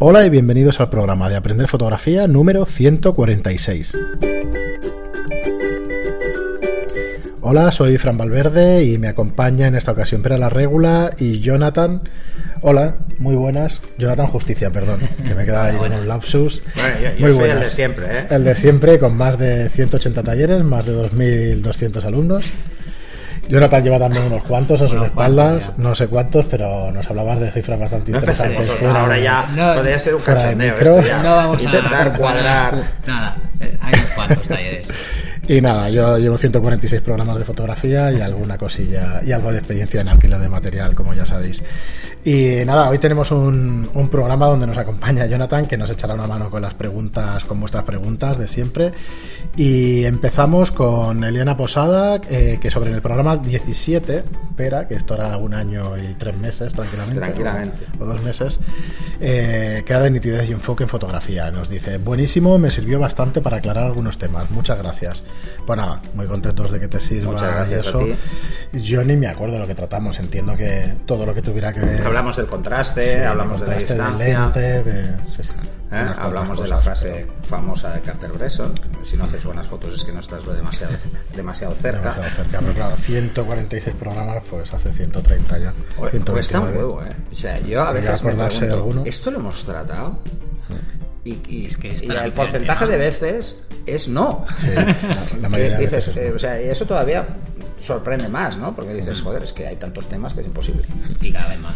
Hola y bienvenidos al programa de Aprender Fotografía número 146. Hola, soy Fran Valverde y me acompaña en esta ocasión Pera la Regula y Jonathan. Hola, muy buenas. Jonathan Justicia, perdón, que me queda ahí con un lapsus. Bueno, yo, yo muy soy el de siempre, ¿eh? El de siempre, con más de 180 talleres, más de 2.200 alumnos. Jonathan lleva también unos cuantos a sus Unos espaldas, cuantos, no sé cuántos, pero nos hablabas de cifras bastante No interesantes. fuera ahora ya No, podría ser un cachondeo esto ya. No vamos Intentar a cuadrar. Nada, eh, hay unos cuantos talleres. Y nada, yo llevo 146 programas de fotografía y alguna cosilla y algo de experiencia en alquiler de material, como ya sabéis. Y nada, hoy tenemos un, un programa donde nos acompaña Jonathan, que nos echará una mano con las preguntas, con vuestras preguntas de siempre. Y empezamos con Eliana Posada, eh, que sobre el programa 17, Pera, que esto era un año y tres meses tranquilamente. Tranquilamente. O, o dos meses, eh, que era de nitidez y enfoque en fotografía. Nos dice, buenísimo, me sirvió bastante para aclarar algunos temas. Muchas gracias. Pues nada, muy contentos de que te sirva y eso. Yo ni me acuerdo de lo que tratamos. Entiendo que todo lo que tuviera que ver. Hablamos del contraste, Sí, hablamos de la contraste distancia. lente, de- sí, sí, ¿eh? Hablamos de la frase famosa de Carter Bresson, si no haces buenas fotos es que no estás lo demasiado, demasiado cerca. demasiado cerca. Pero claro, 146 programas, pues hace 130 ya. Oye, 129. Cuesta un huevo, ¿eh? O sea, yo a veces me pregunto, alguno. ¿esto lo hemos tratado? Y, y- Es que y el porcentaje de veces es no. Sí, la, la mayoría de dices, veces. es eh, no. o sea, y eso todavía sorprende más, ¿no? Porque dices, joder, es que hay tantos temas que es imposible. Y cada vez más.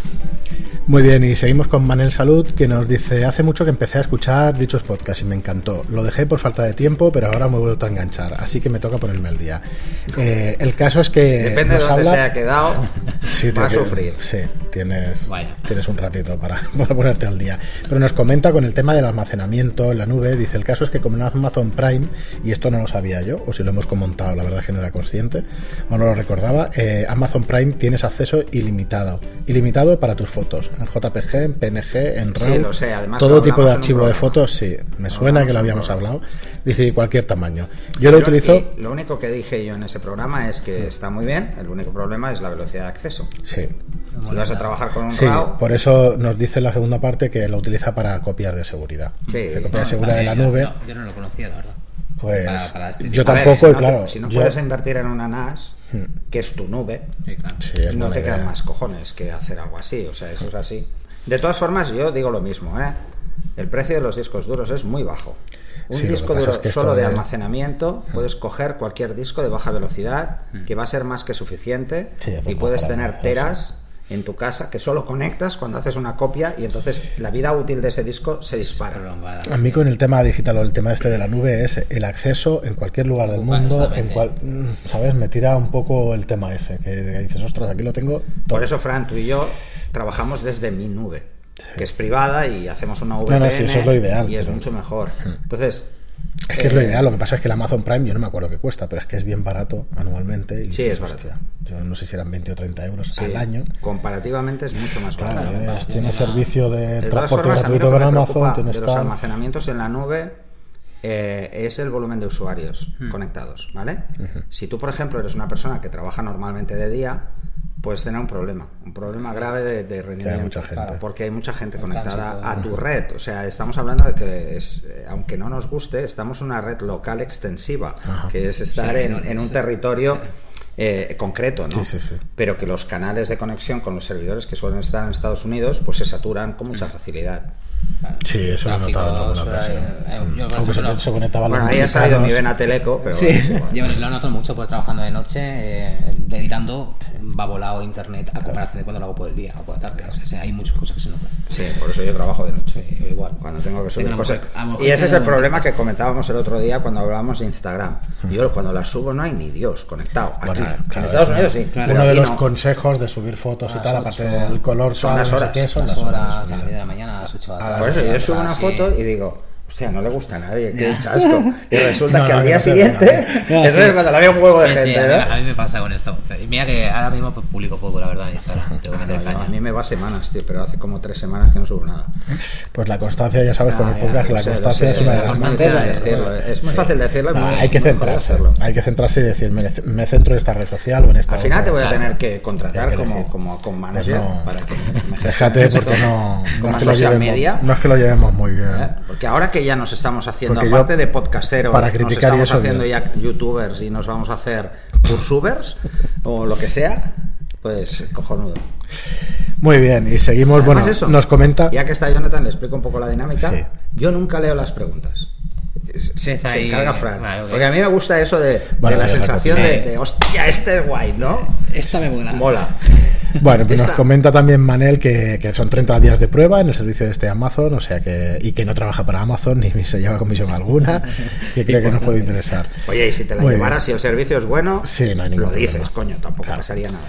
Muy bien, y seguimos con Manel Salud, que nos dice, hace mucho que empecé a escuchar dichos podcasts y me encantó. Lo dejé por falta de tiempo, pero ahora me he vuelto a enganchar, así que me toca ponerme al día. Eh, el caso es que... Depende de dónde habla- se haya quedado, Sí, va a sufrir. Sí, tienes, Vaya. tienes un ratito para, para ponerte al día. Pero nos comenta con el tema del almacenamiento en la nube. Dice: el caso es que, como en Amazon Prime, y esto no lo sabía yo, o si lo hemos comentado, la verdad es que no era consciente, o no lo recordaba, eh, Amazon Prime tienes acceso ilimitado. Ilimitado para tus fotos, en JPG, en PNG, en RAW. Sí, lo sé, además todo lo tipo de archivo de fotos, sí. Me Lo suena que lo habíamos hablado. Dice: cualquier tamaño. Yo lo utilizo. lo único que dije yo en ese programa es que está muy bien, el único problema es la velocidad de acceso. Sí. Si vas a trabajar con un Sí, RAW, por eso nos dice en la segunda parte que lo utiliza para copias de seguridad. Sí. Se copia No, de seguridad de la nube. no, yo no lo conocía, la verdad. Pues Para- para este yo ver, tampoco, si y no te- claro. si no yo- puedes invertir en una NAS, que es tu nube, Sí, claro. sí, es no te quedan idea. más cojones que hacer algo así, o sea, eso es así. De todas formas, yo digo lo mismo, ¿eh? El precio de los discos duros es muy bajo. Un Sí, disco duro es que esto solo de de- almacenamiento, puedes coger cualquier disco de baja velocidad, que va a ser más que suficiente, Sí, y puedes tener teras en tu casa que solo conectas cuando haces una copia y entonces la vida útil de ese disco se dispara. A mí con el tema digital o el tema este de la nube es el acceso en cualquier lugar del mundo, en cual, mm, ¿sabes? Me tira un poco el tema ese, que dices, ostras, aquí lo tengo todo. Por eso, Fran, tú y yo trabajamos desde mi nube, que es privada y hacemos una VPN. no, sí, eso es lo ideal, Y es pero- mucho mejor. Entonces. Es que es lo eh, ideal, lo que pasa es que el Amazon Prime yo no me acuerdo qué cuesta, pero es que es bien barato anualmente. Y Sí, es barato. hostia, yo no sé si eran 20 o 30 euros sí, al año. Comparativamente es mucho más Claro, barato. tienes- tienes servicio de transporte formas, gratuito con Amazon, tienes de los tal. almacenamientos en la nube eh, es el volumen de usuarios Hmm. conectados, ¿vale? Si tú, por ejemplo, eres una persona que trabaja normalmente de día, puedes tener un problema, un problema grave de, de rendimiento, mucha gente. Claro, porque hay mucha gente El conectada tránsito. a tu red. O sea, estamos hablando de que, es, eh, aunque no nos guste, estamos en una red local extensiva, que es estar en, un sí. territorio eh, concreto, ¿no? Sí, sí, sí. Pero que los canales de conexión con los servidores que suelen estar en Estados Unidos, pues se saturan con mucha facilidad. Sí, eso lo en por Aunque se, se conectaban Bueno, ahí ha salido mi vena teleco, pero Sí, bueno, yo lo noto mucho pues trabajando de noche, eh, editando, va volado internet a comparación de cuando lo hago por el día o por la tarde. O sea, hay muchas cosas que se notan. Sí, por eso yo trabajo de noche. Sí, igual. Cuando tengo que subir Tengo cosas. mejor Y ese es el problema que comentábamos el otro día cuando hablábamos de Instagram. Yo cuando la subo no hay ni Dios conectado. Aquí. Bueno, en claro, Estados es Unidos sí. Claro. Uno de los no. consejos de subir fotos y Las tal, aparte del color, Son las horas. qué, son Las las horas, horas. a las mira. 10 de la mañana, a las 8 de la tarde. Por eso yo subo una foto y digo, Hostia, no le gusta a nadie, qué chasco. Y resulta No, que al día no, siguiente, no. eso es cuando le había un huevo de Sí, sí, gente, a, mí, ¿no? a mí me pasa con esto. Y mira que ahora mismo pues, publico poco, la verdad, en Instagram. Tengo que Ah, meter no, caña. a mí me va semanas, tío, pero hace como tres semanas que no subo nada. Pues la constancia, ya sabes, con el Ah, podcast, que la constancia es una de las muy más Es muy fácil decirlo. No, muy- hay que centrarse, hay que centrarse y decir, me, centro en esta red social o en esta Al final te voy a tener que contratar como, como Pues manager no, para que déjate porque no, no, es que lo llevemos, media. no es que lo llevemos muy bien. ¿eh? Porque ahora que ya nos estamos haciendo, Porque yo, aparte de podcasteros, para nos criticar y estamos eso, haciendo ya youtubers y nos vamos a hacer cursubers o lo que sea, pues cojonudo. Muy bien, y seguimos, Además bueno, eso, nos comenta... Ya que está Jonathan, le explico un poco la dinámica. Sí. Yo nunca leo las preguntas. Se encarga Fran. Porque a mí me gusta eso de, la sensación de, de, hostia, este es guay, ¿no? Esta me mola. Mola. Bueno, pues nos comenta también Manel que, que son 30 días de prueba en el servicio de este Amazon, o sea que y que no trabaja para Amazon ni se lleva comisión alguna, que cree que nos puede interesar. Oye, y si te la Muy llevaras, bien. si el servicio es bueno, Sí, no hay ningún lo dices, problema. coño, tampoco Claro. pasaría nada.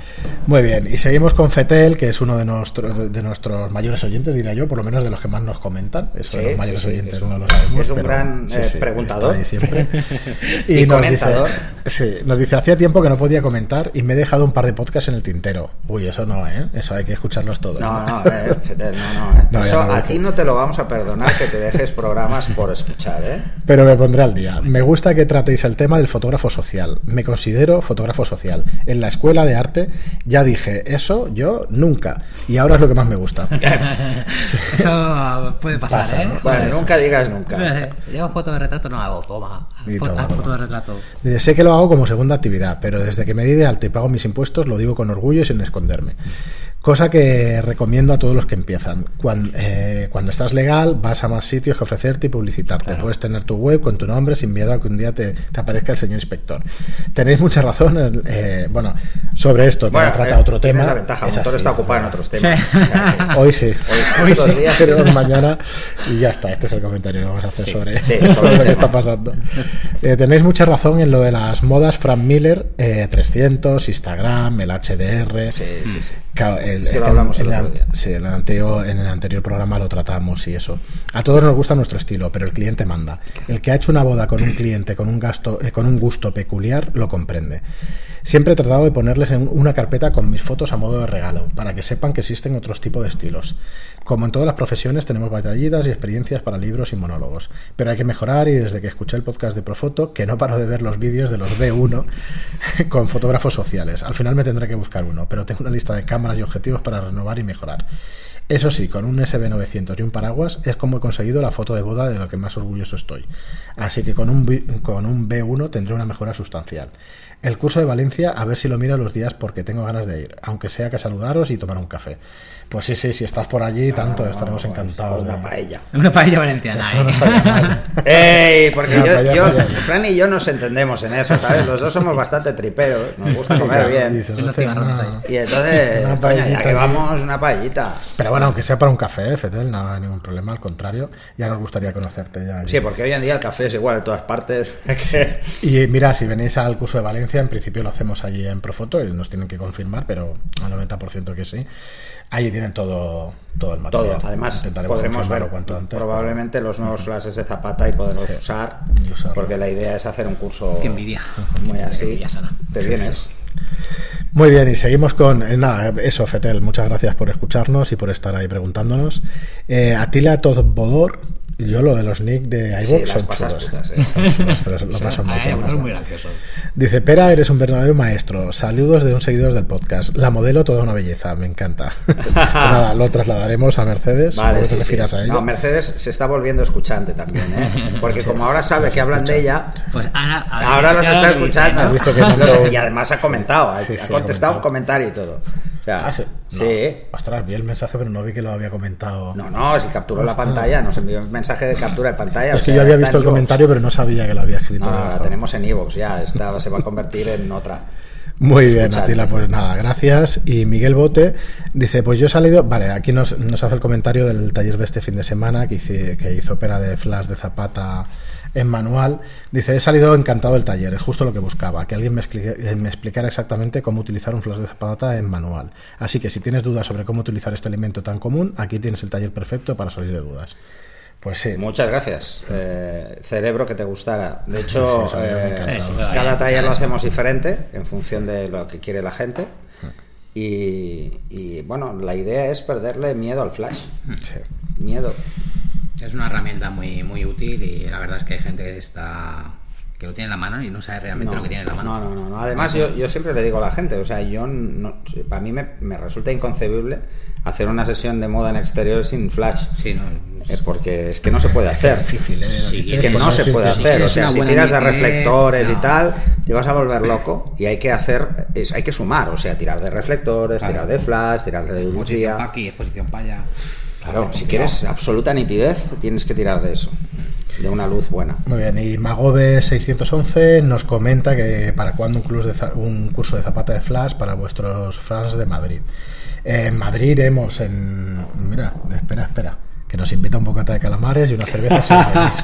Muy bien, y seguimos con Fetel, que es uno de nuestros de nuestros mayores oyentes, diría yo, por lo menos de los que más nos comentan. Eso de Sí, los mayores sí, oyentes no lo sabemos. es un pero gran, eh, preguntador. ahí siempre. Y nos comentador. Dice, sí, nos dice, hacía tiempo que no podía comentar y me he dejado un par de podcasts en el tintero. Uy, eso no, ¿eh? Eso hay que escucharlos todos. No, no, eh, no, no. eh. No, Eso no lo a dice. ti no te lo vamos a perdonar que te dejes programas por escuchar, ¿eh? Pero me pondré al día. Me gusta que tratéis el tema del fotógrafo social. Me considero fotógrafo social. En la escuela de arte ya dije, eso yo nunca. Y ahora es lo que más me gusta. Eso puede pasar, Pasa, ¿eh? ¿no? Bueno, Eso. nunca digas nunca. Yo foto de retrato no hago, toma. Y Fo- toma, haz toma. foto de retrato. Sé que lo hago como segunda actividad, pero desde que me di de alta y pago mis impuestos lo digo con orgullo y sin esconderme escucharme. Cosa que recomiendo a todos los que empiezan. Cuando, cuando estás legal, vas a más sitios que ofrecerte y publicitarte. Puedes tener tu web con tu nombre sin miedo a que un día te, te aparezca el señor inspector. Tenéis mucha razón. eh, bueno, sobre esto, que Bueno, trata eh, otro tema. la ventaja, es Motor así, está ocupado en otros temas. Sí. O sea que- Hoy sí. Hoy- estos sí, días pero sí. mañana y ya está. Este es el comentario que vamos a hacer sobre, sí, sobre sobre lo que está pasando. Eh, tenéis mucha razón en lo de las modas Frank Miller eh, 300, Instagram, el HDR. Sí, sí, sí. Claro, el- Es que lo hablamos en el día. sí, en el anterior, en el anterior programa lo tratamos y eso. A todos nos gusta nuestro estilo, pero el cliente manda. El que ha hecho una boda con un cliente con un gasto, eh, con un gusto peculiar, lo comprende. Siempre he tratado de ponerles en una carpeta con mis fotos a modo de regalo, para que sepan que existen otros tipos de estilos. Como en todas las profesiones, tenemos batallitas y experiencias para libros y monólogos. Pero hay que mejorar y desde que escuché el podcast de Profoto, que no paro de ver los vídeos de los B1 con fotógrafos sociales. Al final me tendré que buscar uno, pero tengo una lista de cámaras y objetivos para renovar y mejorar. Eso sí, con un SB900 y un paraguas es como he conseguido la foto de boda de lo que más orgulloso estoy. Así que con un, con un B1 tendré una mejora sustancial. El curso de Valencia, a ver si lo miro los días porque tengo ganas de ir, aunque sea que saludaros y tomar un café. Pues sí, sí, si estás por allí, tanto, estaremos encantados. Una de- paella. Una paella valenciana, Eso no ¿eh? ¡Ey! Porque Una yo, paella yo-. Fran y yo nos entendemos en eso, ¿sabes? Los dos somos bastante triperos, nos gusta comer bien. dices, Los "Hostia, cigarros una- ahí". Y entonces, Una paellita ya que aquí. vamos, una paellita. Pero bueno, aunque sea para un café, Fetel, no hay ningún problema, al contrario, ya nos gustaría conocerte ya. Sí, porque hoy en día el café es igual en todas partes. Y mira, si venís al curso de Valencia, en principio lo hacemos allí en Profoto y nos tienen que confirmar, pero al 90% que sí. Allí tienen todo, todo el material. Todo. Además, podremos ver cuanto antes. probablemente los nuevos flashes de Zapata y poderlos Sí. usar. Usarlo. Porque la idea es hacer un curso Qué envidia. muy Qué así. envidia. Te vienes. Muy bien, y seguimos con. eh, nada, eso, Fetel, muchas gracias por escucharnos y por estar ahí preguntándonos. Eh, Atila Todbodor, yo lo de los nick de Sí, iVoox son chulos. putas, eh. Pero lo Sí. bien. bueno, es muy gracioso. Dice, Pera, eres un verdadero maestro. Saludos de un seguidor del podcast. La modelo, toda una belleza. Me encanta. Pues nada, lo trasladaremos a Mercedes. Vale, luego sí, te sí. refieras a ella. No, Mercedes se está volviendo escuchante también, ¿eh? Porque como ahora sabe que hablan de ella, Pues ahora, ahora los está escuchando. ¿Has visto que Los- mandó- y además ha comentado, ha, contestado comentado. un comentario y todo. O sea, Ah, sí. sí. No. Ostras, vi el mensaje, pero no vi que lo había comentado. No, no, si capturó la pantalla, nos envió un mensaje de captura de pantalla. es que sea, yo había visto el comentario, pero no sabía que lo había escrito. No, la tenemos en Evox ya, esta se va a convertir en otra. Muy bien. Atila, pues nada, gracias. Y Miguel Bote dice, pues yo he salido, vale, aquí nos, nos hace el comentario del taller de este fin de semana que, hice, que hizo Pera de Flash de Zapata en manual. Dice, he salido encantado del taller, es justo lo que buscaba, que alguien me, explique- eh, me explicara exactamente cómo utilizar un Flash de Zapata en manual. Así que si tienes dudas sobre cómo utilizar este elemento tan común, aquí tienes el taller perfecto para salir de dudas. Pues sí. Muchas gracias. Eh, cerebro que te gustara. De hecho, Sí, eh, cada taller lo hacemos diferente en función de lo que quiere la gente. Y, y, bueno, la idea es perderle miedo al flash. Sí. Miedo. Es una herramienta muy, muy útil y la verdad es que hay gente que está que lo tiene en la mano y no sabe realmente No, lo que tiene en la mano. No, no, no. Además, yo, yo siempre le digo a la gente, o sea, yo no, para mí me, me resulta inconcebible hacer una sesión de moda en exterior sin flash. Sí, no. Eh, porque es que no se puede hacer. Difícil, ¿eh? Sí, Es que no se puede hacer. O es sea, si tiras de reflectores y tal, te vas a volver loco y hay que hacer, es, hay que sumar, o sea, tirar de reflectores, Claro. tirar de flash, tirar de Exposición lucía. para aquí, exposición para allá. Claro, si quieres absoluta nitidez, tienes que tirar de eso, de una luz buena. Muy bien, y Magobe611 nos comenta que para cuándo un, curso de za- un curso de zapata de flash para vuestros fans de Madrid. En Madrid iremos en... Mira, espera, espera. Que nos invita un bocata de calamares y una cerveza.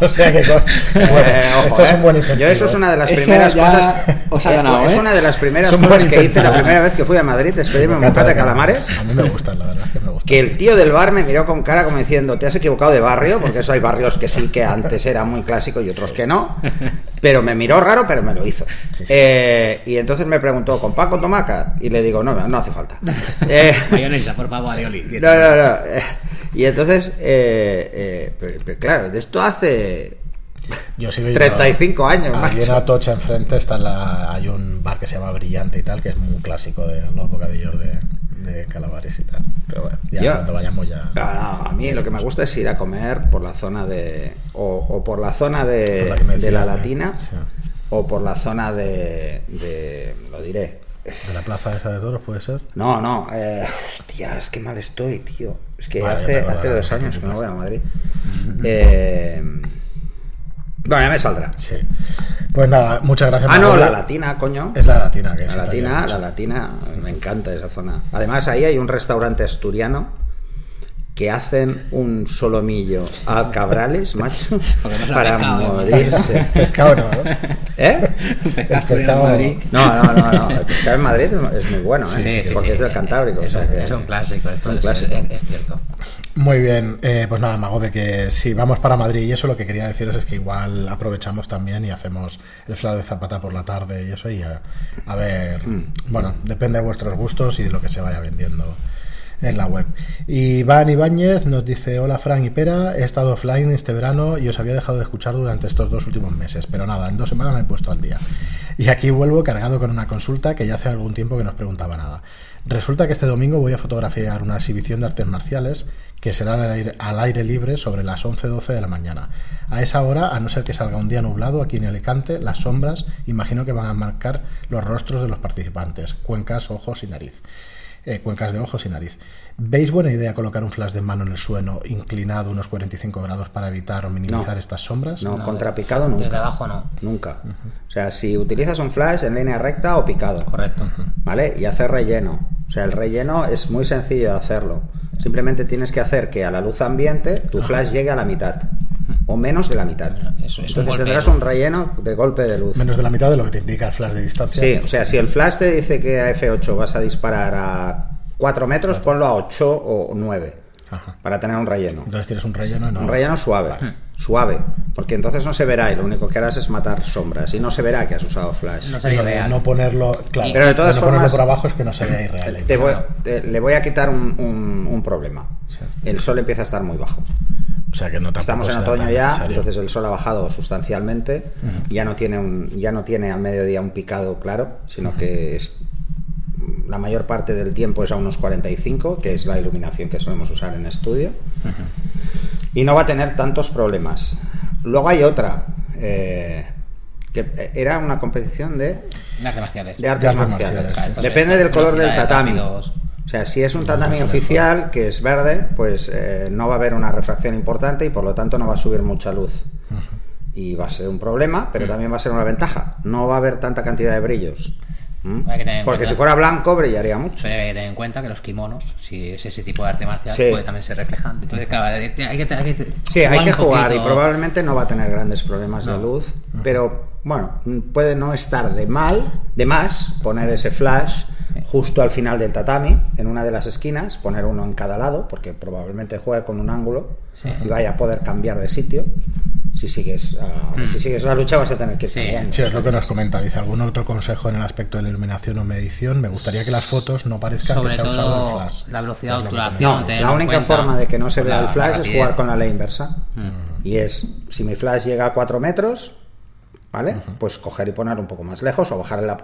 O sea que... co- Bueno, Eh, ojo, esto es eh. un buen incentivo. Yo eso es una de las Esa primeras ya cosas. os ha ganado, es ¿eh? una de las primeras Es cosas que hice la primera vez que fui a Madrid, es pedirme un Bocata de calamares. A mí me gustan, la verdad, que me gustan. Que el tío del bar me miró con cara como diciendo, te has equivocado de barrio, porque eso hay barrios que sí que antes era muy clásico y otros que no. Pero me miró raro, pero me lo hizo. Sí, sí. Eh, y entonces me preguntó, ¿con pan con tomaca? Y le digo, no, no hace falta. Eh, Mayonesa, por favor, Arioli. no, no, no. Y entonces, eh, eh, pero- claro, de esto hace Yo sigo yendo- 35 años, Aquí en. Atocha enfrente está la, hay un bar que se llama Brillante y tal, que es muy clásico de los bocadillos de, de y tal. Pero bueno, ya Yo- cuando vayamos ya... No, no, a mí lo que me gusta es ir a comer por la zona de. O, o por la zona de, la de la Latina, sí. o por la zona de. de lo diré. ¿De la plaza esa de toros puede ser? No, no, eh, hostia, es que mal estoy, tío. Es que Vale, hace, hace dos años que me voy a Madrid. Eh, bueno, ya me saldrá. Sí. Pues nada, muchas gracias. Ah, no, la latina, coño. Es la latina, que La siempre latina, la latina, me encanta esa zona. Además, ahí hay un restaurante asturiano que hacen un solomillo a cabrales, macho, no para pescado, ¿eh? morirse. Pescado no, ¿no? ¿Eh? En Madrid. No, no, no, no. El pescado en Madrid es muy bueno, ¿eh? Sí, sí, porque sí. es del Cantábrico. o Es, sea un- que- es un clásico, esto un es, clásico. es- es cierto. Muy bien, eh, pues nada, Mago, de que si vamos para Madrid y eso, lo que quería deciros es que igual aprovechamos también y hacemos el flash de Zapata por la tarde y eso, y a, a ver, Mm. bueno, depende de vuestros gustos y de lo que se vaya vendiendo en la web. Y Iván Ibáñez nos dice, hola Fran y Pera, he estado offline este verano y os había dejado de escuchar durante estos dos últimos meses, pero nada, en dos semanas me he puesto al día. Y aquí vuelvo cargado con una consulta que ya hace algún tiempo que nos preguntaba nada. Resulta que este domingo voy a fotografiar una exhibición de artes marciales que será al aire, al aire libre sobre las 11-12 de la mañana. A esa hora, a no ser que salga un día nublado aquí en Alicante, las sombras imagino que van a marcar los rostros de los participantes, cuencas, ojos y nariz. Eh, cuencas de ojos y nariz. ¿Veis buena idea colocar un flash de mano en el suelo inclinado unos 45 grados para evitar o minimizar No. estas sombras? No, contrapicado nunca. Desde abajo no. Nunca. O sea, si utilizas un flash en línea recta o picado. Correcto. ¿Vale? Y hacer relleno. O sea, el relleno es muy sencillo de hacerlo. Simplemente tienes que hacer que a la luz ambiente tu flash llegue a la mitad. O menos de la mitad. Eso es un Entonces tendrás de un relleno de golpe de luz. Menos de la mitad de lo que te indica el flash de distancia. Sí, o sea, si el flash te dice que a F8 vas a disparar a 4 metros, ponlo a 8 o 9. Ajá. Para tener un relleno. Entonces tienes un relleno, ¿no? Un relleno suave, suave, porque entonces no se verá y lo único que harás es matar sombras y no se verá que has usado flash. No sería de real. no ponerlo, claro, Pero de todas no ponerlo formas- por abajo es que no se vea irreal. Te voy- te- le voy a quitar un, un- un problema. El sol empieza a estar muy bajo. O sea que no tampoco Estamos en otoño ya, necesario. entonces el sol ha bajado sustancialmente. Ya no tiene un, ya no tiene al mediodía un picado claro, sino que es la mayor parte del tiempo es a unos 45, que es la iluminación que solemos usar en estudio. Y no va a tener tantos problemas. Luego hay otra, eh, que era una competición de, De artes marciales. de artes De artes marciales. marciales, Claro, esto es Depende del color del tatami. rápidos. O sea, si es un no, oficial, que es verde, pues eh, no va a haber una refracción importante y por lo tanto no va a subir mucha luz. Y va a ser un problema, pero también va a ser una ventaja. No va a haber tanta cantidad de brillos. ¿Mm? Porque cuenta- si fuera blanco brillaría mucho. Hay que tener en cuenta que los kimonos, si es ese tipo de arte marcial, Sí. puede también ser reflejante. Entonces, claro, hay que, hay que, hay que Sí, hay que jugar y probablemente no va a tener grandes problemas de luz, pero bueno, puede no estar de mal, de más poner ese flash justo al final del tatami, en una de las esquinas, poner uno en cada lado, porque probablemente juegue con un ángulo y vaya a poder cambiar de sitio. Si sigues, ah, si sigues la lucha vas a tener que ir Sí. cambiando. Sí, es lo que nos comenta. Dice, ¿algún otro consejo en el aspecto de la iluminación o medición? Me gustaría que las fotos no parezcan Sobre que se ha usado el todo flash. la velocidad de que obturación. No, la única cuenta forma de que no se vea el la flash es jugar con la ley inversa. Mm. Y es, si mi flash llega a 4 metros, ¿vale? Pues coger y poner un poco más lejos o bajar la,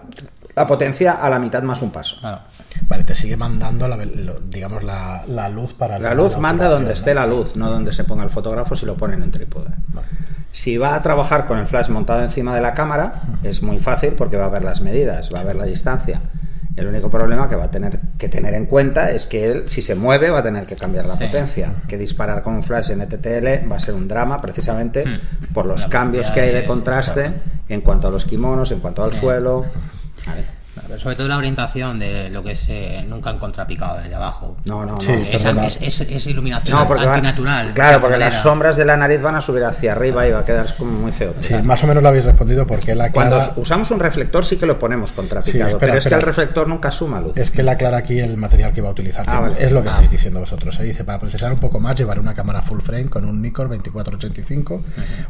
la potencia a la mitad más un paso. Claro. Vale, te sigue mandando, la, digamos, la, la luz para... La luz manda donde esté la luz no donde se ponga el fotógrafo si lo pone en un trípode. Si va a trabajar con el flash montado encima de la cámara, es muy fácil porque va a ver las medidas, va a ver la distancia. El único problema que va a tener que tener en cuenta es que él, si se mueve, va a tener que cambiar la Sí. potencia. Que disparar con un flash en ETTL va a ser un drama precisamente Hmm. por los La cambios que hay de de- contraste en cuanto a los kimonos, en cuanto al Sí. suelo. Sobre todo la orientación de lo que es eh, nunca en contrapicado desde abajo. No, no, no. Sí, Esa- perdona. es, es- es iluminación No, porque antinatural. claro, porque las sombras de la nariz van a subir hacia arriba y va a quedar como muy feo. Sí, más o menos lo habéis respondido porque él Cuando aclara... usamos un reflector sí que lo ponemos contrapicado, Sí, espera, pero es que el reflector nunca suma luz. Es que él aclara aquí el material que va a utilizar. Ah, que vale. Es lo que Ah. estáis diciendo vosotros. ¿eh? Dice, para procesar un poco más, llevar una cámara full frame con un Nikon 2485,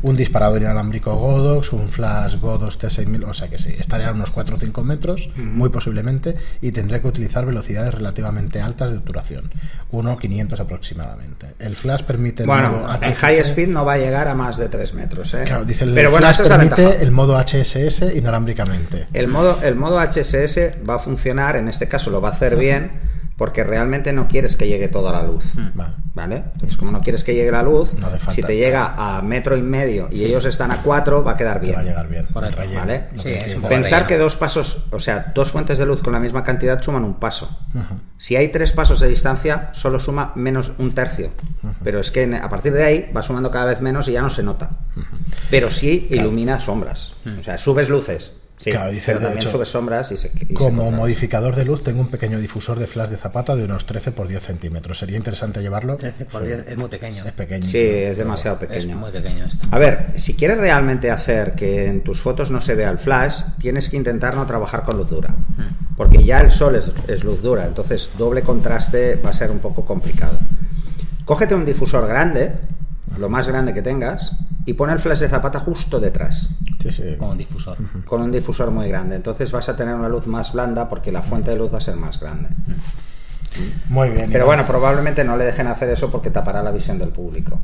un disparador inalámbrico Godox, un flash Godox T6000, o sea que sí, estaría a unos 4 o 5 metros, muy posiblemente, y tendré que utilizar velocidades relativamente altas de obturación, 1.500 aproximadamente. El flash permite... el Bueno, HSS. high speed no va a llegar a más de 3 metros. ¿eh? Claro, dice el pero bueno, flash permite el modo HSS inalámbricamente. El modo, el modo HSS va a funcionar, en este caso lo va a hacer bien, porque realmente no quieres que llegue toda la luz. Vale. ¿Vale? Entonces, como no quieres que llegue la luz, No hace falta. si te llega a metro y medio y ellos están a 4, va a quedar Te bien. va a llegar bien. Correcto. el relleno, Vale. Sí, que Pensar que dos pasos, o sea, dos fuentes de luz con la misma cantidad suman un paso. Si hay tres pasos de distancia, solo suma menos un tercio. Pero es que a partir de ahí va sumando cada vez menos y ya no se nota. Pero sí ilumina sombras. O sea, subes luces. Sí, Claro, dice, pero de también hecho, sombras y se. y Como modificador de luz tengo un pequeño difusor de flash de zapata de unos 13 por 10 centímetros. Sería interesante llevarlo. 13 por Sí. 10 es muy pequeño. Es pequeño. Sí, es demasiado Es pequeño. muy pequeño esto. A ver, si quieres realmente hacer que en tus fotos no se vea el flash, tienes que intentar no trabajar con luz dura. Porque ya el sol es, es luz dura, entonces doble contraste va a ser un poco complicado. Cógete un difusor grande, lo más grande que tengas, y pon el flash de zapata justo detrás, Sí, sí. Con un difusor. con un difusor muy grande. Entonces vas a tener una luz más blanda porque la fuente de luz va a ser más grande. Muy bien. Pero bueno, probablemente no le dejen hacer eso porque tapará la visión del público.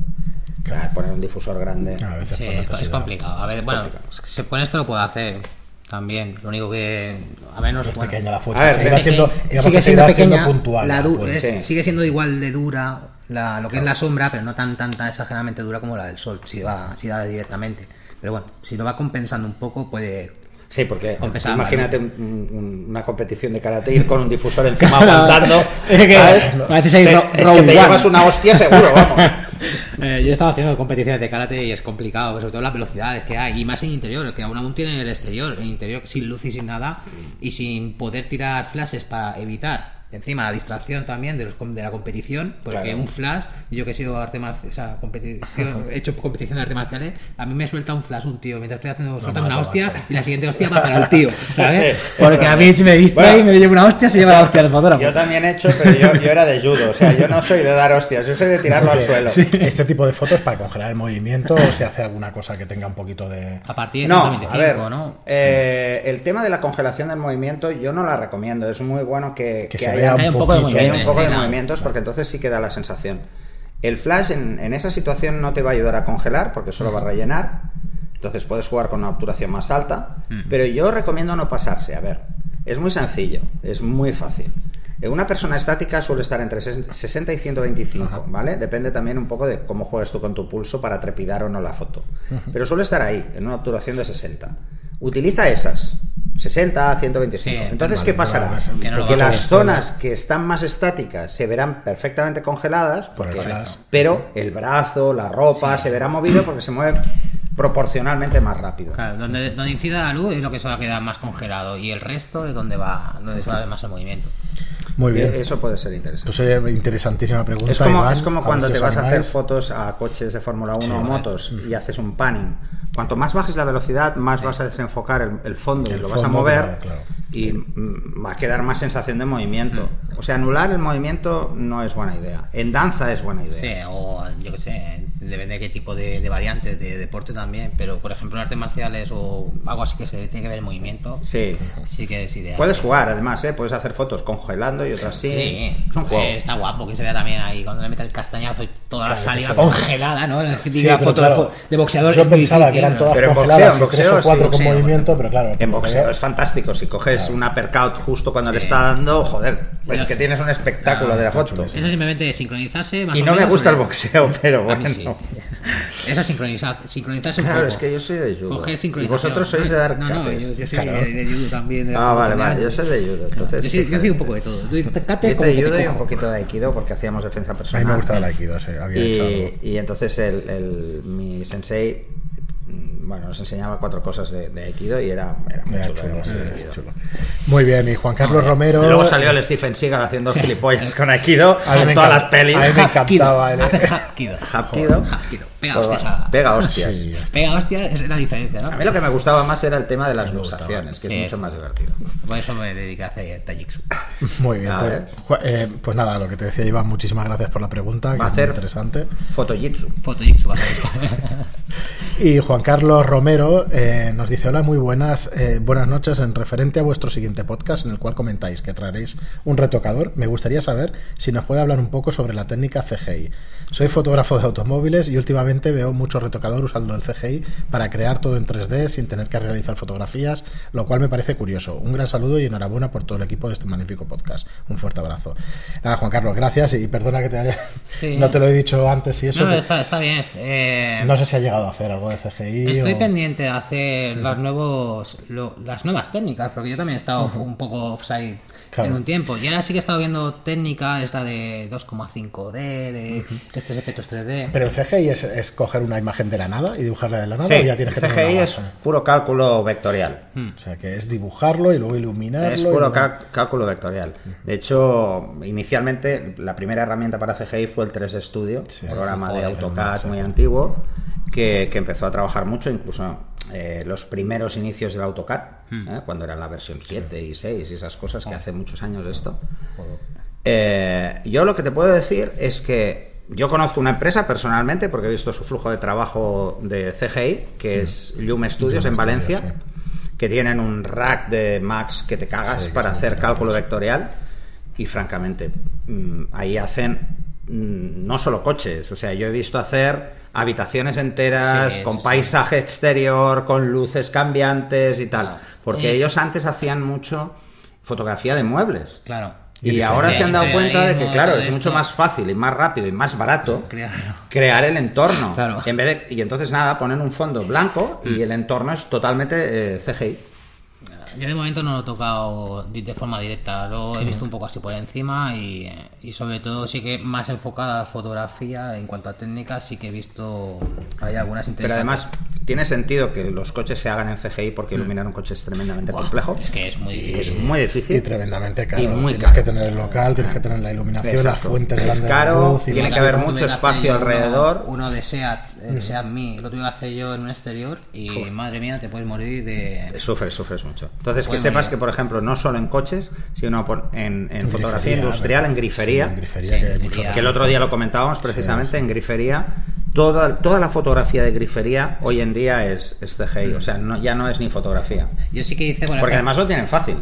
Claro. Poner un difusor grande. A veces Sí, es, complicado. A ver, bueno, Complicado. es que se pone esto lo puede hacer también. Lo único que. A no Es bueno, pequeña la fuente. A ver, seguirá es siendo, sigue que siendo seguirá siendo puntual. la la du- fuente. es- Sí. sigue siendo igual de dura la, lo que es la sombra, pero no tan, tan, tan exageradamente dura como la del sol, si va, si da directamente. Pero bueno, si lo va compensando un poco, puede. Sí, porque Compensar imagínate más un- un- una competición de karate ir con un difusor encima aguantando. Es que ¿sabes? parece ser Te- es que te llevas una hostia seguro, vamos. Eh, yo he estado haciendo competiciones de karate y es complicado, sobre todo las velocidades que hay, y más en interior, que aún aún tiene en el exterior, en interior sin luz y sin nada, y sin poder tirar flashes para evitar encima la distracción también de, los, de la competición, porque Claro. un flash, yo que he sido arte marcial, o sea, competición, he hecho competición de artes marciales, a mí me suelta un flash un tío mientras estoy haciendo suelta una hostia macho. y la siguiente hostia va para el tío, ¿sabes? Porque a mí si me distrae Bueno. y me llevo una hostia, se lleva la hostia al fotógrafo. Yo también he hecho, pero yo, yo era de judo. O sea, yo no soy de dar hostias, yo soy de tirarlo al suelo. Este tipo de fotos para congelar el movimiento o se hace alguna cosa que tenga un poquito de. A partir de No, 125, a ver, ¿no? eh, el tema de la congelación del movimiento yo no la recomiendo. Es muy bueno que, Que que se haya, haya un un poco de que haya un poco de movimientos porque entonces sí que da la sensación. El flash en, en esa situación no te va a ayudar a congelar porque solo va a rellenar. Entonces puedes jugar con una obturación más alta. Pero yo recomiendo no pasarse. A ver, es muy sencillo, es muy fácil. Eh, Una persona estática suele estar entre 60 y 125, ¿vale? Depende también un poco de cómo juegas tú con tu pulso para trepidar o no la foto. Pero suele estar ahí, en una obturación de 60. Utiliza esas, 60 a 125. Sí, Entonces, ¿qué pasará? no lo que va a las zonas que están más estáticas se verán perfectamente congeladas, Por el porque- pero el brazo, la ropa se verá movido porque se mueve proporcionalmente más rápido. Claro, donde, donde incida la luz es lo que se va a quedar más congelado y el resto es donde va donde se va a ver más el movimiento. Muy bien. Eh, Eso puede ser interesante. Pues interesantísima pregunta. Es como, Iván. es como cuando si te vas a hacer fotos a coches de Fórmula 1 Sí, o motos y haces un panning. Cuanto más bajes la velocidad, más vas a desenfocar el, el fondo y lo vas a mover. claro, claro. y mm, va a quedar más sensación de movimiento. O sea, anular el movimiento no es buena idea. En danza es buena idea. Sí, o yo qué sé, depende de qué tipo de, de variantes, de deporte también, pero por ejemplo en artes marciales o algo así que se tiene que ver el movimiento, Sí. sí que es ideal. Puedes jugar, además, ¿eh? puedes hacer fotos congelando y otras sí. Sí, Es un juego. Eh, está guapo que se vea también ahí cuando le mete el castañazo y toda la saliva congelada, ¿no? La Sí, foto claro, de, boxeador. Yo pensaba que eran todas Pero en congeladas boxeo, en y tres o boxeo, cuatro sí, con boxeo, movimiento, pero claro. En boxeo es fantástico. Si coges Claro. un uppercut justo cuando le está dando, joder, pues Pero- que tienes un espectáculo Ah, de la foto. Eso simplemente sincronizarse más Y o no me gusta el boxeo, pero A bueno. mí sí. Eso es sincronizar, sincronizarse un Claro, poco. es que yo soy de judo. Coger Y sincronización. vosotros sois de dar No, no, yo, yo soy Claro. de, de judo también. de Ah, vale, vale, yo soy de judo. Entonces, Yo soy, yo soy un poco de todo. Que te judo y un poquito de aikido porque hacíamos defensa A mí personal. me gustaba el Aikido, sí, había hecho Y, algo. y entonces el, el- mi sensei, bueno, nos enseñaba cuatro cosas de, de aikido y era, era muy Era chulo. chulo, era sí, muy chulo. Bien, y Juan Carlos Romero. Y Luego salió el Stephen Seagal haciendo gilipollas con aikido en todas las pelis. a mí me encantaba hapkido. Hapkido. Hapkido. Pega Pues hostias. va, Pega hostias. Sí. Pega hostias es la diferencia, ¿no? A mí lo que me gustaba más era el tema de las luxaciones, que Sí, es mucho más divertido. Por eso me dediqué a hacer Tajitsu. Muy bien, pues. Ju- eh, pues nada, lo que te decía Iván, muchísimas gracias por la pregunta, que Va a muy hacer- interesante. Fotojitsu. Fotojitsu vas a esto. Y Juan Carlos Romero eh, nos dice, hola, muy buenas, eh, buenas noches. En referente a vuestro siguiente podcast, en el cual comentáis que traeréis un retocador, me gustaría saber si nos puede hablar un poco sobre la técnica CGI. Soy fotógrafo de automóviles y últimamente veo mucho retocador usando el CGI para crear todo en 3D sin tener que realizar fotografías, lo cual me parece curioso. Un gran saludo y enhorabuena por todo el equipo de este magnífico podcast. Un fuerte abrazo. Nada, Juan Carlos, gracias y perdona que te haya... Sí. No te lo he dicho antes y eso. No, está, está bien. eh, no sé si ha llegado a hacer algo de CGI. Estoy o- pendiente de hacer los nuevos, lo- las nuevas técnicas, porque yo también he estado un poco offside Claro. en un tiempo. Y ahora sí que he estado viendo técnica esta de 2,5D, de estos efectos 3D. Pero el CGI es, es coger una imagen de la nada y dibujarla de la nada Sí, o ya tienes que el tener CGI es puro cálculo vectorial. O sea, que es dibujarlo y luego iluminarlo. Es puro cálculo vectorial. De hecho, inicialmente la primera herramienta para CGI fue el 3D Studio, Sí, un programa de AutoCAD muy antiguo, que, que empezó a trabajar mucho, incluso eh, los primeros inicios del AutoCAD, ¿eh? cuando era la versión 7 y 6 y esas cosas, que hace muchos años esto. Eh, yo lo que te puedo decir es que yo conozco una empresa personalmente, porque he visto su flujo de trabajo de CGI, que es Lume Studios en Studios, Valencia, sí. que tienen un rack de Max que te cagas Sí, para hacer cálculo vectorial. Y francamente, mm, ahí hacen mm, no solo coches, o sea, yo he visto hacer habitaciones enteras Sí, con sí, paisaje exterior, con luces cambiantes y tal. Porque ellos antes hacían mucho fotografía de muebles. Claro. Y Y ahora se han dado cuenta de que, claro, es mucho más fácil y más rápido y más barato crear el entorno. Claro. En vez de, y entonces nada, ponen un fondo blanco y el entorno es totalmente eh, CGI. Yo de momento no lo he tocado de forma directa, lo he visto un poco así por encima y, y sobre todo sí que más enfocada a la fotografía en cuanto a técnicas sí que he visto hay algunas Pero interesantes. además tiene sentido que los coches se hagan en CGI porque iluminar un coche es tremendamente Buah, complejo. Es que es muy Y difícil. es muy difícil. Y tremendamente caro. Y muy tienes caro. que tener el local, tienes que tener la iluminación, las Exacto. fuentes Es grandes de caro, luz tiene la- que haber mucho espacio yo uno- alrededor. Uno de SEAT, el SEAT Me, lo tuve que hacer yo en un exterior y madre mía, te puedes morir de. Sufres, sufres mucho. Entonces, que sepas morir. que, por ejemplo, no solo en coches, sino por- en, en En fotografía grifería, industrial, en grifería, Sí, en grifería, Sí, que grifería. el otro día lo comentábamos precisamente, en grifería, toda, toda la fotografía de grifería hoy en día es, es CGI, o sea, no, ya no es ni fotografía. Yo sí que hice, por Porque además lo tienen fácil.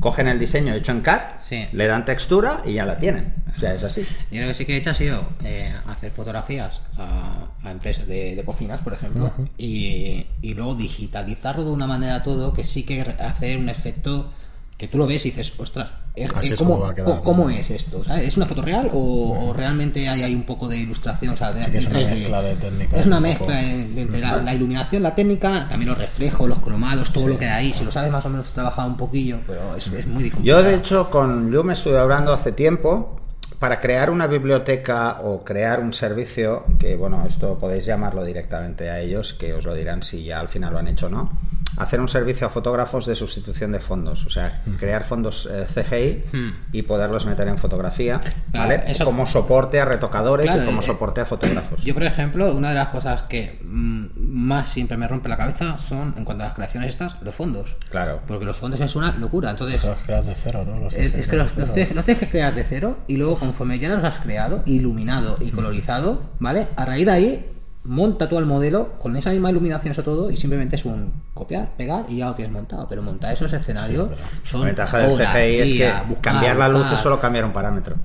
Cogen el diseño hecho en CAD, Sí. le dan textura y ya la tienen. O sea, es así. Yo lo que sí que he hecho ha sido eh, hacer fotografías a, a empresas de, de cocinas, por ejemplo, y, y luego digitalizarlo de una manera todo que sí que hace un efecto que tú lo ves y dices, ostras, es- Así es ¿cómo, como va a quedar, cómo es esto? ¿sabes? ¿Es una foto real o, o realmente hay, hay un poco de ilustración? O sea, de, Sí, que es una 3D? mezcla de técnicas Es una un mezcla de, la, la iluminación, la técnica, también los reflejos, los cromados, todo lo que hay ahí. Si lo sabes más o menos, he trabajado un poquillo, pero es, es muy complicado. Yo, de hecho, con Lume estuve hablando hace tiempo para crear una biblioteca o crear un servicio, que bueno, esto podéis llamarlo directamente a ellos, que os lo dirán si ya al final lo han hecho o no. Hacer un servicio a fotógrafos de sustitución de fondos, o sea, crear fondos eh, CGI Hmm. y poderlos meter en fotografía, Claro, ¿vale? eso- como soporte a retocadores Claro, y como eh, soporte a fotógrafos. Yo, por ejemplo, una de las cosas que mm, más siempre me rompe la cabeza son, en cuanto a las creaciones estas, los fondos. Claro. Porque los fondos es una locura. Entonces, Los creas de cero, ¿no? Los es, es que los, de los cero. tienes, los tienes que crear de cero y luego conforme ya los has creado, iluminado y colorizado, ¿vale? A raíz de ahí, monta tú el modelo con esa misma iluminación eso todo y simplemente es un copiar, pegar y ya lo tienes montado. Pero montar esos escenarios son La ventaja del CGI es que buscar, cambiar la luz buscar. es solo cambiar un parámetro.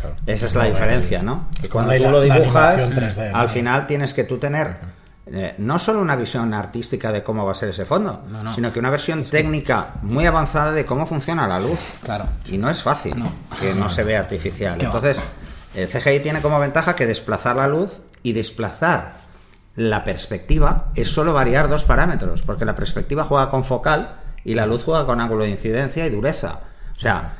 Claro. Esa es la No, diferencia, ¿no? Que cuando tú la- lo dibujas, animación 3D, ¿no? al final tienes que tú tener eh, no solo una visión artística de cómo va a ser ese fondo, No, no. sino que una versión técnica muy avanzada de cómo funciona la luz. Claro. Y no es fácil No. que no se vea artificial. Entonces, el CGI tiene como ventaja que desplazar la luz y desplazar la perspectiva es solo variar dos parámetros, porque la perspectiva juega con focal y la luz juega con ángulo de incidencia y dureza. O sea,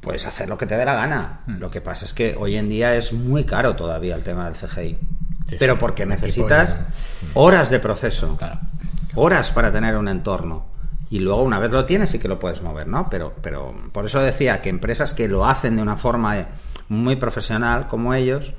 puedes hacer lo que te dé la gana. Hmm. Lo que pasa es que hoy en día es muy caro todavía el tema del CGI. Sí, Pero porque necesitas horas de proceso Claro. horas para tener un entorno. Y luego una vez lo tienes sí que lo puedes mover, ¿no? Pero, pero por eso decía que empresas que lo hacen de una forma eh, muy profesional como ellos,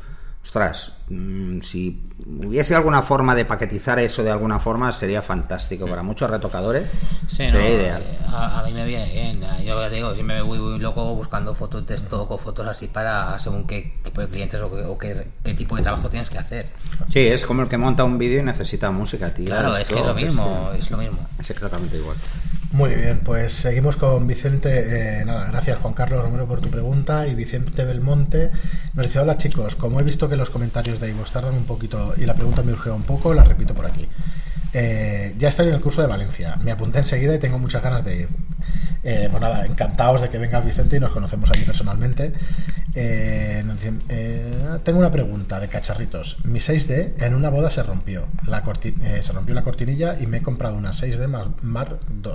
ostras, mm, si hubiese alguna forma de paquetizar eso de alguna forma sería fantástico para muchos retocadores. Sí, sería no, ideal. eh, A, a mí me viene bien. eh, Yo ya digo, siempre me voy, muy loco buscando fotos de stock o fotos así para según qué tipo de clientes o, qué, o qué, qué tipo de trabajo tienes que hacer. Sí, es como el que monta un vídeo y necesita música, tío. Claro, es que es lo mismo, que- es lo mismo. es exactamente igual. Muy bien, pues seguimos con Vicente. eh, nada, gracias Juan Carlos Romero por tu pregunta. Y Vicente Belmonte nos dice: Hola chicos, como he visto que los comentarios de Ivos tardan un poquito y la pregunta me urge un poco, la repito por aquí. Eh, ya estoy en el curso de Valencia. Me apunté enseguida y tengo muchas ganas de ir. Eh, pues nada, encantados de que venga Vicente y nos conocemos allí personalmente. Eh, eh, tengo una pregunta de cacharritos. Mi 6D en una boda se rompió. La eh, se rompió la cortinilla y me he comprado una 6D Mar- Mark II.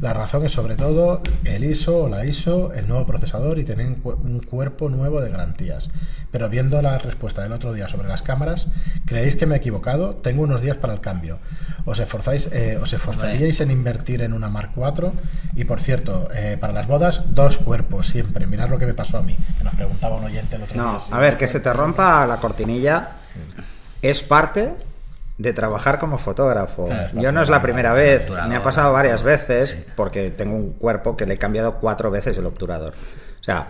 La razón es sobre todo el ISO o la ISO, el nuevo procesador y tener un cu- un cuerpo nuevo de garantías. Pero viendo la respuesta del otro día sobre las cámaras, ¿creéis que me he equivocado? Tengo unos días para el cambio. ¿Os esforzáis, eh, os esforzaríais en invertir en una Mark IV? Y por cierto, eh, para las bodas, dos cuerpos siempre. Mirad lo que me pasó a mí, que nos preguntaba un oyente el otro No, día. si a ver, que se te rompa la cortinilla es parte de trabajar como fotógrafo. Claro, Yo no es la primera vez, me ha pasado varias sí. veces porque tengo un cuerpo que le he cambiado cuatro veces el obturador. O sea,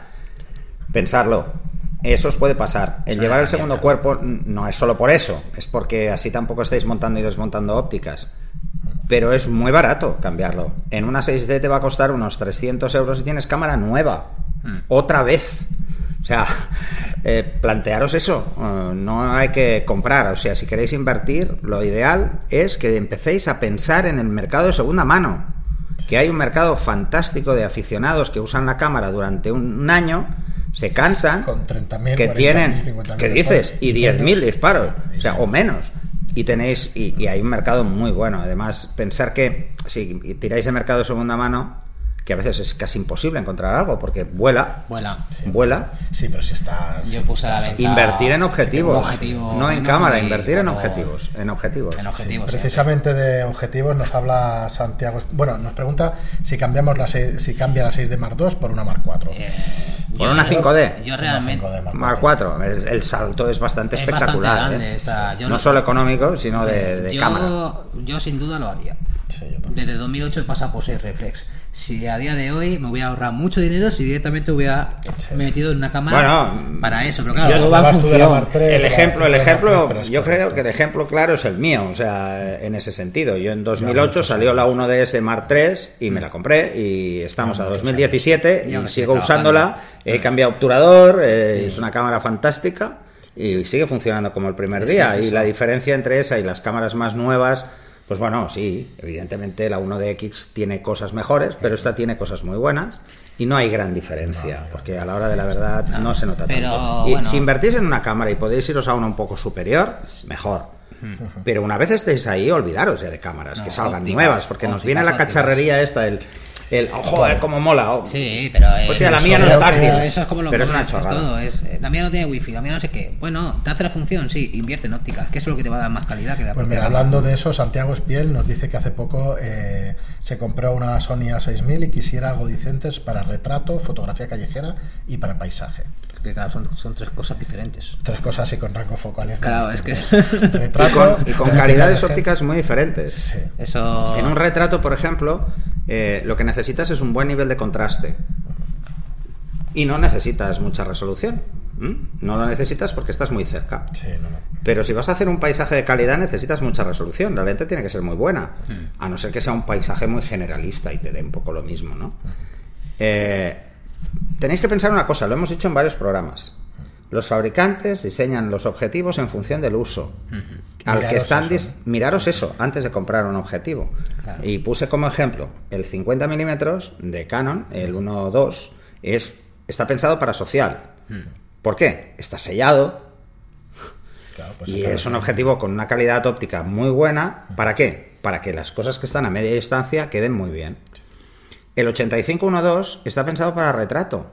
pensarlo. Eso os puede pasar. El llevar el segundo cuerpo no es solo por eso, es porque así tampoco estáis montando y desmontando ópticas. Pero es muy barato cambiarlo. En una 6D te va a costar unos 300 euros y tienes cámara nueva. Mm. Otra vez. O sea, eh, plantearos eso. Eh, no hay que comprar. O sea, si queréis invertir, lo ideal es que empecéis a pensar en el mercado de segunda mano. Que hay un mercado fantástico de aficionados que usan la cámara durante un, un año, se cansan, Con 30.000, que 40.000, tienen, 50.000 ¿qué dices? Y disparos. 10.000 disparos, o sea, o menos. Y tenéis, y, y hay un mercado muy bueno. Además, pensar que si tiráis de mercado de segunda mano, que a veces es casi imposible encontrar algo, porque vuela, Vuela. vuela. Sí, pero si estás. Yo puse a la venta. Invertir en objetivos, objetivo no en cámara, invertir en objetivos, en objetivos. En objetivos. sí. Precisamente de objetivos nos habla Santiago. Bueno, nos pregunta si cambiamos la seis- si cambia la 6 de Mark II por una Mark IV. Eh, Por yo- una 5D. Yo realmente. 5D Mark IV, el, el salto es bastante Es espectacular. bastante grande, ¿eh? o sea, yo no lo- solo económico, sino de, de yo, cámara. yo sin duda lo haría. Sí, yo también. Desde 2008 he pasado por 6 reflex. Si a día de hoy me voy a ahorrar mucho dinero si directamente hubiera Sí. metido en una cámara Bueno, para eso, pero claro, va en Vas tú de la función. Mark III, de El la ejemplo, el 5D Mark ejemplo, yo creo que el ejemplo claro es el mío, o sea, en ese sentido. Yo en 2008 muchos salió la 1DS Mark III y me la compré y estamos a muchos 2017 Y sigo usándola. He cambiado obturador, eh, es una cámara fantástica y sigue funcionando como el primer Es día. es y la diferencia entre esa y las cámaras más nuevas, pues bueno, sí, evidentemente la 1DX tiene cosas mejores, pero esta tiene cosas muy buenas. Y no hay gran diferencia, porque a la hora de la verdad no, se nota pero, tanto. Y bueno. si invertís en una cámara y podéis iros a una un poco superior, mejor. Pero una vez estéis ahí, olvidaros ya de cámaras, No, que salgan nuevas, porque nos viene la cacharrería esta, el, el oh, joder, cómo mola. oh. Sí, pero eh, Pues sí, la eso- mía no es táctil, Eso es como lo pero es una chorrada. todo. Es, eh, la mía no tiene wifi, la mía no sé qué. Bueno, te hace la función, sí, invierte en óptica, que eso es lo que te va a dar más calidad que la Pues propia mira, hablando de eso, Santiago Espiel nos dice que hace poco eh, se compró una Sony A6000 y quisiera algo decente para retrato, fotografía callejera y para paisaje. Que claro, son, son tres cosas diferentes. Tres cosas así con rango focal. y Claro, es que Y con, y con calidades ópticas muy diferentes. Sí. eso. En un retrato, por ejemplo, eh, lo que necesitas es un buen nivel de contraste. Y no necesitas mucha resolución. ¿M? No lo necesitas porque estás muy cerca. Sí, no, no. Pero si vas a hacer un paisaje de calidad necesitas mucha resolución. La lente tiene que ser muy buena. A no ser que sea un paisaje muy generalista y te dé un poco lo mismo, ¿no? Eh, tenéis que pensar una cosa, lo hemos dicho en varios programas. Los fabricantes diseñan los objetivos en función del uso. Al que Miraros están eso, miraros eso antes de comprar un objetivo. Claro. Y puse como ejemplo el 50 milímetros de Canon, el 1.2, es está pensado para social. ¿Por qué? Está sellado, Claro, pues y es un objetivo con una calidad óptica muy buena. ¿Para qué? Para que las cosas que están a media distancia queden muy bien. El 8512 está pensado para retrato.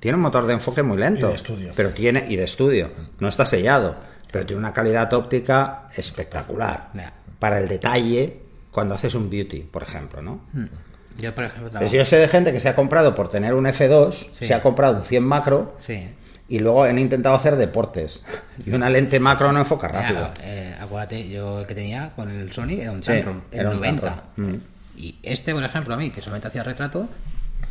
Tiene un motor de enfoque muy lento. Y de estudio. Pero tiene, y de estudio. No está sellado. Pero tiene una calidad óptica espectacular. Para el detalle, cuando haces un beauty, por ejemplo, ¿no? Yo, por ejemplo, trabajo. Pues yo sé de gente que se ha comprado por tener un F2, Sí. se ha comprado un 100 macro Sí. y luego han intentado hacer deportes. Y una lente macro no enfoca Ya, rápido. eh, acuérdate, yo el que tenía con el Sony era un Sí, Tamron, el era un 90. Tamron. Mm. Y este, por ejemplo, a mí, que solamente hacía retrato,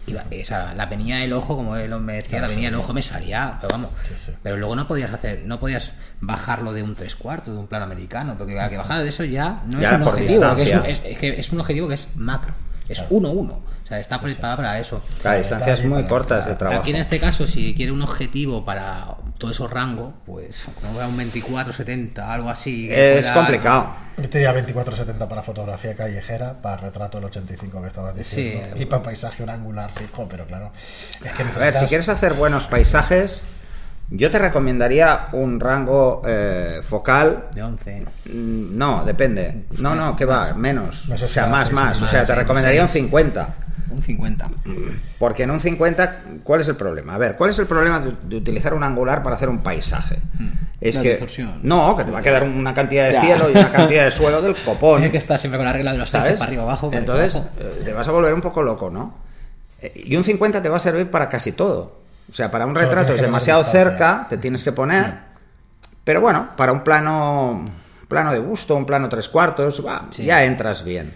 iba, o sea, la venía del ojo, como él me decía, la venía del ojo me salía, pero vamos. Sí, sí. Pero luego no podías hacer, no podías bajarlo de un tres cuartos, de un plano americano, porque a que bajar de eso ya no Ya es un objetivo, que es, un- distancia. es- es que es un objetivo que es macro, es 1-1. O sea, está preparado para eso. Claro, distancias muy cortas de trabajo. Aquí en este caso, si quiere un objetivo para todo esos rangos, pues un 24-70, algo así. que Es pueda- complicado. Yo tenía 24-70 para fotografía callejera, para retrato el 85 que estabas diciendo, Sí. y para paisaje un angular fijo, pero claro, es que A ver, si necesitas- quieres hacer buenos paisajes, yo te recomendaría un rango eh, focal. De 11. mm, No, depende. No, no, que va, menos. No sé o sea, más, más. O sea, te 16. recomendaría un 50. Un 50. Porque en un 50, ¿cuál es el problema? A ver, ¿cuál es el problema de, de utilizar un angular para hacer un paisaje? Es La que distorsión. no, que te va a quedar una cantidad de Ya. cielo y una cantidad de suelo del copón. Tiene que estar siempre con la regla de los 6 ¿sabes? para arriba abajo. para Entonces, arriba, abajo. eh, te vas a volver un poco loco, ¿no? Eh, Y un 50 te va a servir para casi todo. O sea, para un Solo retrato es demasiado cerca, te tienes que poner. Pero bueno, para un plano plano de gusto, un plano tres cuartos, Sí. ya entras bien.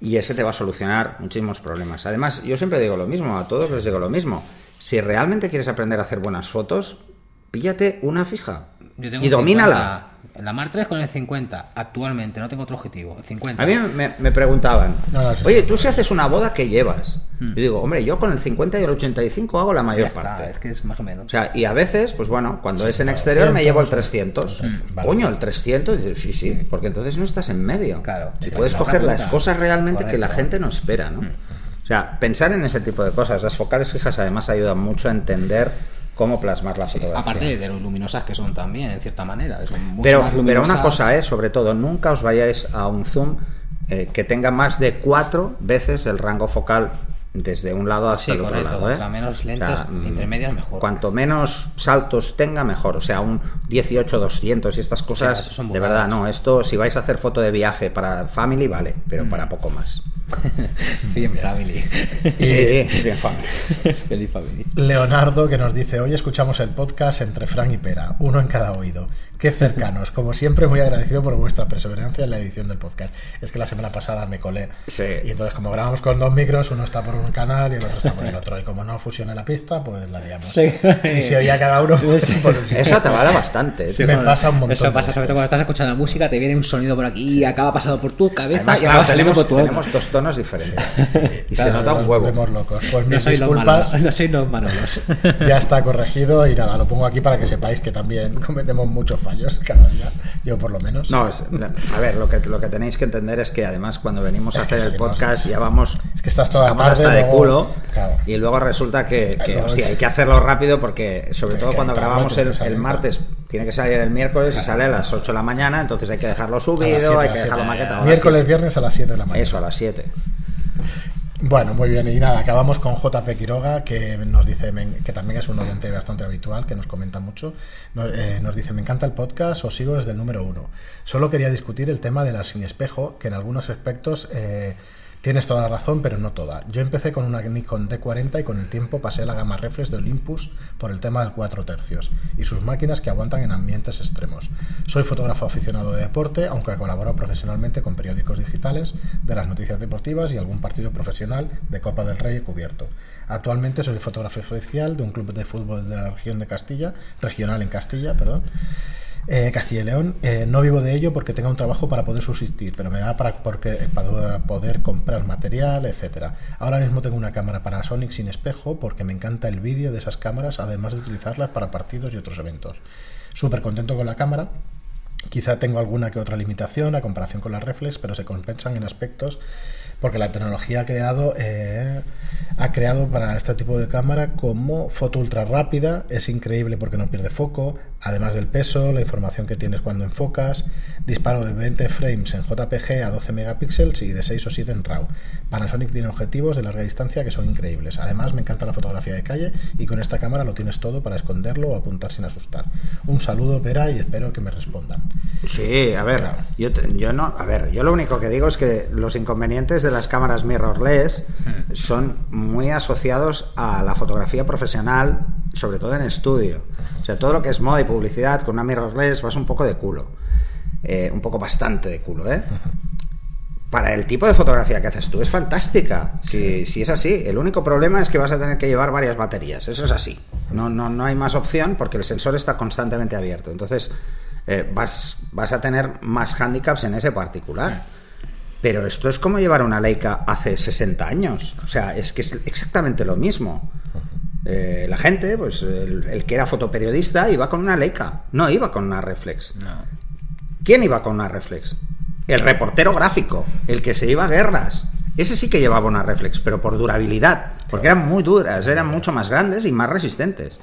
Y ese te va a solucionar muchísimos problemas. Además, yo siempre digo lo mismo, a todos les digo lo mismo. Si realmente quieres aprender a hacer buenas fotos, píllate una fija Yo tengo y domínala. 50. En la Mar 3 con el 50. Actualmente, no tengo otro objetivo. El 50. A mí me, me preguntaban, No, no, sí. oye, tú si haces una boda, ¿qué llevas? Yo digo, hombre, yo con el 50 y el 85 hago la ya mayor está, parte. es que es más o menos. O sea, y a veces, pues bueno, cuando es en exterior me 100, llevo el sí. 300. Vale. Coño, el 300, y dices, sí, sí, porque entonces no estás en medio. Claro. Y Sí, puedes la coger las cosas realmente que la gente no espera, ¿no? O sea, pensar en ese tipo de cosas. Las focales fijas además ayudan mucho a entender cómo plasmar la fotografía. Aparte de lo luminosas que son también, en cierta manera. Son mucho Pero, más pero una cosa es, sobre todo, nunca os vayáis a un zoom eh, que tenga más de cuatro veces el rango focal desde un lado hasta Sí, el otro correcto. lado. ¿eh? Contra menos lentas, mm, intermedias, mejor. Cuanto menos saltos tenga, mejor. O sea, un 18-200 y estas cosas, son de verdad, no. Esto, si vais a hacer foto de viaje para family, vale, pero Mm. para poco más. Bien family. Sí, bien family. Feliz family. Leonardo que nos dice, hoy escuchamos el podcast entre Frank y Pera, uno en cada oído. Qué cercanos, como siempre muy agradecido por vuestra perseverancia en la edición del podcast. Es que la semana pasada me colé. Sí. Y entonces como grabamos con dos micros, uno está por un canal y el otro está por el otro. Y como no fusioné la pista, pues la liamos. Sí. Y se oía cada uno por un sitio. Eso te vale bastante. Sí, tío. me pasa un montón Eso pasa sobre todo cuando estás escuchando la música, te viene un sonido por aquí y acaba pasando por tu cabeza Además, y claro, acaba saliendo tenemos, por tu otra. tenemos dos tonos diferentes. Y se nota un nos huevo. volvemos locos. Pues No mis soy disculpas. No soy los Manolos. Ya está corregido y nada, lo pongo aquí para que sepáis que también cometemos muchos fallos cada día, yo por lo menos. No, es- a ver, lo que, lo que tenéis que entender es que además cuando venimos a Es hacer el podcast ya vamos, Es que estás toda la tarde, de luego- culo claro. y luego resulta que, que, Luego- hostia, hay que hacerlo rápido porque sobre todo cuando grabamos el, martes tiene que salir el miércoles y sale a las 8 de la mañana, entonces hay que dejarlo subido, siete, hay que dejarlo maquetado. Miércoles, viernes a las 7 de la mañana. Eso, a las 7. Bueno, muy bien. Y nada, acabamos con JP Quiroga, que nos dice, que también es un oyente bastante habitual, que nos comenta mucho. Nos, eh, nos dice, me encanta el podcast, os sigo desde el número uno. Solo quería discutir el tema de la sin espejo, que en algunos aspectos eh, Tienes toda la razón, pero no toda. Yo empecé con una Nikon D40 y con el tiempo pasé a la gama reflex de Olympus por el tema del 4 tercios y sus máquinas que aguantan en ambientes extremos. Soy fotógrafo aficionado de deporte, aunque colaboro profesionalmente con periódicos digitales de las noticias deportivas y algún partido profesional de Copa del Rey cubierto. Actualmente soy fotógrafo oficial de un club de fútbol de la región de Castilla, regional en Castilla, perdón. Eh, Castilla y León. Eh, no vivo de ello porque tenga un trabajo para poder subsistir, pero me da para, porque, para poder comprar material, etcétera. Ahora mismo tengo una cámara para Sonic sin espejo porque me encanta el vídeo de esas cámaras, además de utilizarlas para partidos y otros eventos. Súper contento con la cámara. Quizá tengo alguna que otra limitación a comparación con la reflex, pero se compensan en aspectos porque la tecnología ha creado, eh, ha creado para este tipo de cámara como foto ultra rápida, es increíble porque no pierde foco, además del peso, la información que tienes cuando enfocas, disparo de 20 frames en JPG a 12 megapíxeles y de 6 o 7 en RAW. Panasonic tiene objetivos de larga distancia que son increíbles. Además me encanta la fotografía de calle y con esta cámara lo tienes todo para esconderlo o apuntar sin asustar. Un saludo, Vera, y espero que me respondan. Sí, a ver, yo, yo no, a ver, yo lo único que digo es que los inconvenientes de las cámaras mirrorless hmm. son muy asociados a la fotografía profesional, sobre todo en estudio. O sea, todo lo que es moda y publicidad con una mirrorless vas un poco de culo. Eh, un poco bastante de culo, ¿eh? Para el tipo de fotografía que haces tú es fantástica. Si, si, es así, el único problema es que vas a tener que llevar varias baterías. Eso es así. No, no, no hay más opción porque el sensor está constantemente abierto. Entonces, eh, vas, vas a tener más handicaps en ese particular. Pero esto es como llevar una Leica hace 60 años. O sea, es que es exactamente lo mismo. Eh, la gente, pues el, que era fotoperiodista iba con una Leica, no iba con una reflex. ¿Quién iba con una reflex? El reportero gráfico, el que se iba a guerras. Ese sí que llevaba una reflex, pero por durabilidad, porque eran muy duras, eran mucho más grandes y más resistentes.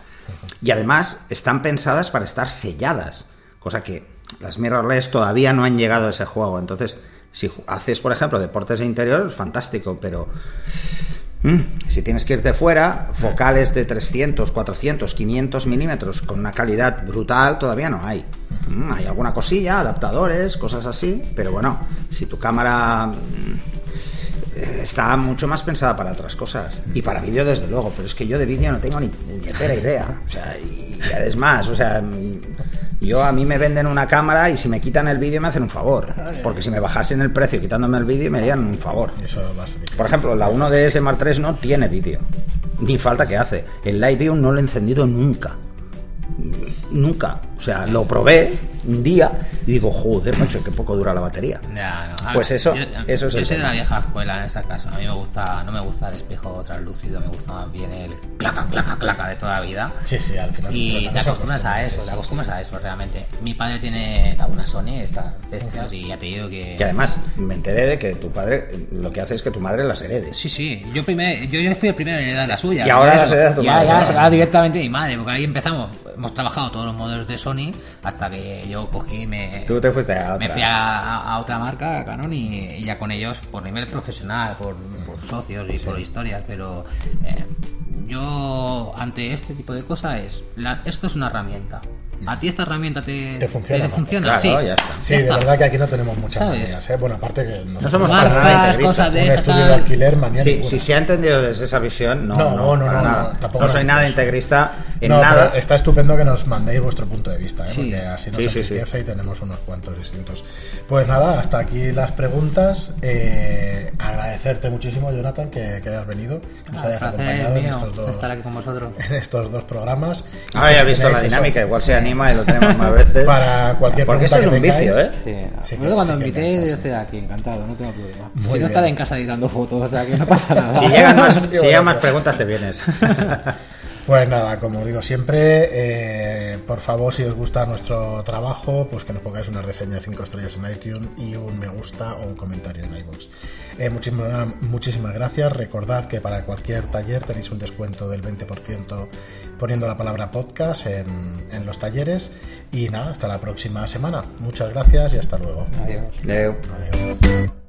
Y además están pensadas para estar selladas, cosa que las mirrorless todavía no han llegado a ese juego. Entonces, si haces, por ejemplo, deportes de interior, fantástico, pero mm, si tienes que irte fuera, focales de 300, 400, 500 milímetros con una calidad brutal, todavía no hay. Mm, hay alguna cosilla, adaptadores, cosas así, pero bueno, si tu cámara mm, está mucho más pensada para otras cosas. Y para vídeo, desde luego, pero es que yo de vídeo no tengo ni puñetera idea. O sea, y es más, o sea, yo a mí me venden una cámara y si me quitan el vídeo me hacen un favor. Porque si me bajasen el precio quitándome el vídeo me harían un favor. Por ejemplo, la 1DS Mark III no tiene vídeo. Ni falta que hace. El Live View no lo he encendido nunca. Nunca. O sea, lo probé un día y digo, joder, macho, qué poco dura la batería. pues eso, eso es Yo soy de la vieja escuela en esa casa. A mí me gusta, no me gusta el espejo translúcido, me gusta más bien el claca, claca, claca de toda la vida. Sí, sí, al final. Y te acostumbras a eso, te acostumbras a eso realmente. Mi padre tiene una Sony, estas bestias, y ya te digo que. Y además, me enteré de que tu padre lo que hace es que tu madre las herede. Sí, sí. Yo, primer, yo, yo fui el primero en heredar la suya. Y ahora las hereda tu madre. Ya, ya, directamente mi madre, porque ahí empezamos. Hemos trabajado todos los modelos de Sony hasta que yo cogí me. Tú te fuiste a Me fui a, otra marca, a Canon, y, ya con ellos por nivel profesional, por, socios y por historias, pero eh, yo ante este tipo de cosas es. esto es una herramienta. ¿A ti esta herramienta te, ¿Te funciona? funciona? sí, ya está. Sí, de verdad que aquí no tenemos muchas manías. ¿eh? Bueno, aparte que no, somos para nada cosas de un estudio de alquiler, manía sí, Si se ha entendido desde esa visión, no, no, no, no, tampoco no soy nada integrista en nada. Está estupendo que nos mandéis vuestro punto de vista, ¿eh? sí. porque así nos sí, y tenemos unos cuantos distintos. Pues nada, hasta aquí las preguntas. Eh, agradecerte muchísimo, Jonathan, que, que hayas venido, que nos hayas acompañado en estos dos, estar aquí con vosotros. en estos dos programas. Ahora ya he visto la dinámica, igual se anima y lo tenemos más veces. Para cualquier Porque pregunta eso es que un tengáis, vicio, ¿eh? Sí. Sí, cuando me invité, yo estoy aquí, encantado, no tengo problema. si no estaré en casa editando fotos, o sea que no pasa nada. Si llegan más, si llegan más preguntas, te vienes. Pues nada, como digo siempre, eh, por favor, si os gusta nuestro trabajo, pues que nos pongáis una reseña de 5 estrellas en iTunes y un me gusta o un comentario en iVoox. Eh, muchísimas, muchísimas gracias. Recordad que para cualquier taller tenéis un descuento del 20% poniendo la palabra podcast en, en los talleres. Y nada, hasta la próxima semana. Muchas gracias y hasta luego. Adiós. Adiós.